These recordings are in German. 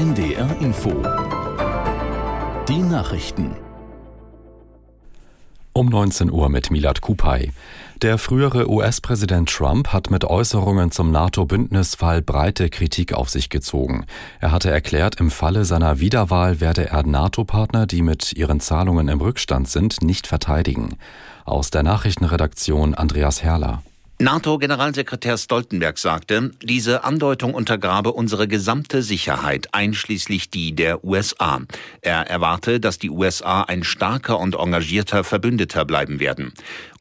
NDR Info. Die Nachrichten. Um 19 Uhr mit Milad Kupay. Der frühere US-Präsident Trump hat mit Äußerungen zum NATO-Bündnisfall breite Kritik auf sich gezogen. Er hatte erklärt, im Falle seiner Wiederwahl werde er NATO-Partner, die mit ihren Zahlungen im Rückstand sind, nicht verteidigen. Aus der Nachrichtenredaktion Andreas Herrler. NATO-Generalsekretär Stoltenberg sagte, diese Andeutung untergrabe unsere gesamte Sicherheit, einschließlich die der USA. Er erwarte, dass die USA ein starker und engagierter Verbündeter bleiben werden.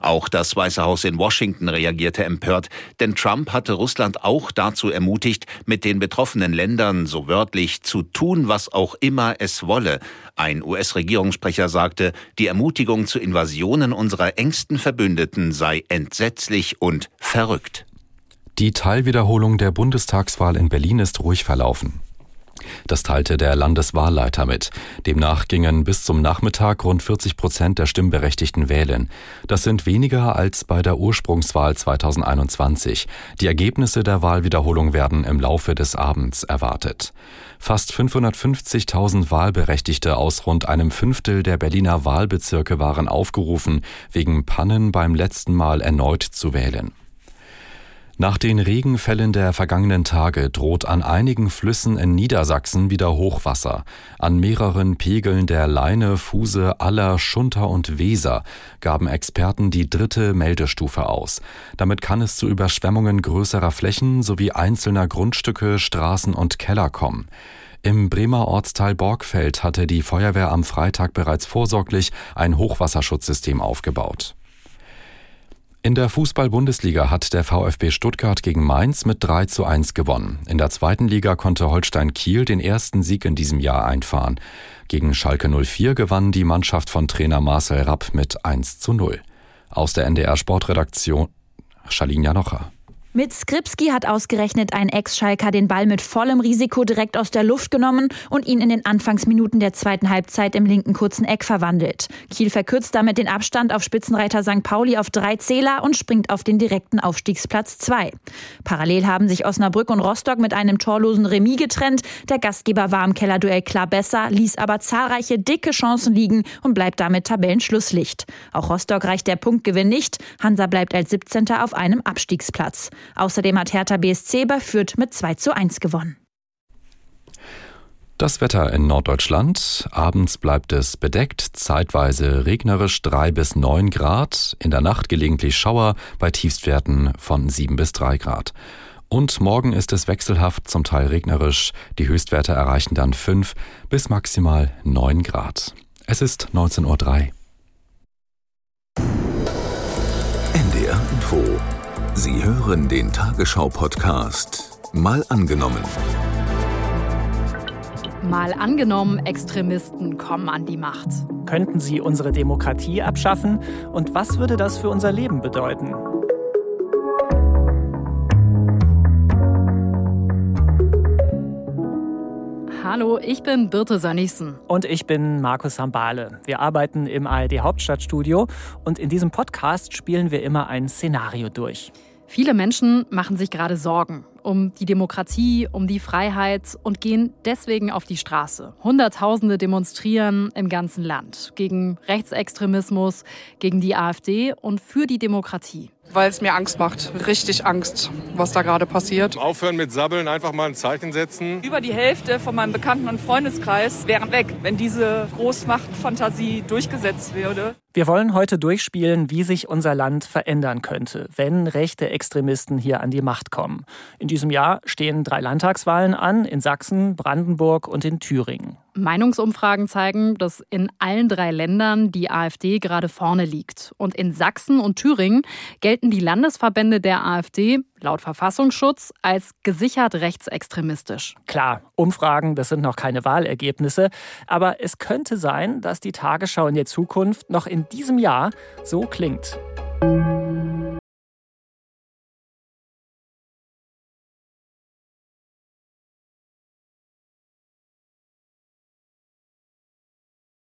Auch das Weiße Haus in Washington reagierte empört, denn Trump hatte Russland auch dazu ermutigt, mit den betroffenen Ländern so wörtlich zu tun, was auch immer es wolle. Ein US-Regierungssprecher sagte, die Ermutigung zu Invasionen unserer engsten Verbündeten sei entsetzlich und verrückt. Die Teilwiederholung der Bundestagswahl in Berlin ist ruhig verlaufen. Das teilte der Landeswahlleiter mit. Demnach gingen bis zum Nachmittag rund 40 Prozent der Stimmberechtigten wählen. Das sind weniger als bei der Ursprungswahl 2021. Die Ergebnisse der Wahlwiederholung werden im Laufe des Abends erwartet. Fast 550.000 Wahlberechtigte aus rund einem Fünftel der Berliner Wahlbezirke waren aufgerufen, wegen Pannen beim letzten Mal erneut zu wählen. Nach den Regenfällen der vergangenen Tage droht an einigen Flüssen in Niedersachsen wieder Hochwasser. An mehreren Pegeln der Leine, Fuse, Aller, Schunter und Weser gaben Experten die dritte Meldestufe aus. Damit kann es zu Überschwemmungen größerer Flächen sowie einzelner Grundstücke, Straßen und Keller kommen. Im Bremer Ortsteil Borgfeld hatte die Feuerwehr am Freitag bereits vorsorglich ein Hochwasserschutzsystem aufgebaut. In der Fußball-Bundesliga hat der VfB Stuttgart gegen Mainz mit 3 zu 1 gewonnen. In der zweiten Liga konnte Holstein Kiel den ersten Sieg in diesem Jahr einfahren. Gegen Schalke 04 gewann die Mannschaft von Trainer Marcel Rapp mit 1 zu 0. Aus der NDR Sportredaktion Charlene Janocher. Mit Skripski hat ausgerechnet ein Ex-Schalker den Ball mit vollem Risiko direkt aus der Luft genommen und ihn in den Anfangsminuten der zweiten Halbzeit im linken kurzen Eck verwandelt. Kiel verkürzt damit den Abstand auf Spitzenreiter St. Pauli auf drei Zähler und springt auf den direkten Aufstiegsplatz zwei. Parallel haben sich Osnabrück und Rostock mit einem torlosen Remis getrennt. Der Gastgeber war im Kellerduell klar besser, ließ aber zahlreiche dicke Chancen liegen und bleibt damit Tabellenschlusslicht. Auch Rostock reicht der Punktgewinn nicht. Hansa bleibt als 17. auf einem Abstiegsplatz. Außerdem hat Hertha BSC bei Fürth mit 2 zu 1 gewonnen. Das Wetter in Norddeutschland. Abends bleibt es bedeckt, zeitweise regnerisch 3 bis 9 Grad, in der Nacht gelegentlich Schauer bei Tiefstwerten von 7 bis 3 Grad. Und morgen ist es wechselhaft, zum Teil regnerisch. Die Höchstwerte erreichen dann 5 bis maximal 9 Grad. Es ist 19.03 Uhr. NDR Info Sie hören den Tagesschau-Podcast Mal angenommen. Mal angenommen, Extremisten kommen an die Macht. Könnten sie unsere Demokratie abschaffen? Und was würde das für unser Leben bedeuten? Hallo, ich bin Birte Sönnigsen. Und ich bin Markus Sambale. Wir arbeiten im ARD Hauptstadtstudio und in diesem Podcast spielen wir immer ein Szenario durch. Viele Menschen machen sich gerade Sorgen um die Demokratie, um die Freiheit und gehen deswegen auf die Straße. Hunderttausende demonstrieren im ganzen Land gegen Rechtsextremismus, gegen die AfD und für die Demokratie. Weil es mir Angst macht, richtig Angst, was da gerade passiert. Aufhören mit Sabbeln, einfach mal ein Zeichen setzen. Über die Hälfte von meinem Bekannten- und Freundeskreis wären weg, wenn diese Großmachtfantasie durchgesetzt würde. Wir wollen heute durchspielen, wie sich unser Land verändern könnte, wenn rechte Extremisten hier an die Macht kommen. In diesem Jahr stehen drei Landtagswahlen an in Sachsen, Brandenburg und in Thüringen. Meinungsumfragen zeigen, dass in allen drei Ländern die AfD gerade vorne liegt. Und in Sachsen und Thüringen gelten die Landesverbände der AfD laut Verfassungsschutz als gesichert rechtsextremistisch. Klar, Umfragen, das sind noch keine Wahlergebnisse, aber es könnte sein, dass die Tagesschau in der Zukunft noch in diesem Jahr so klingt.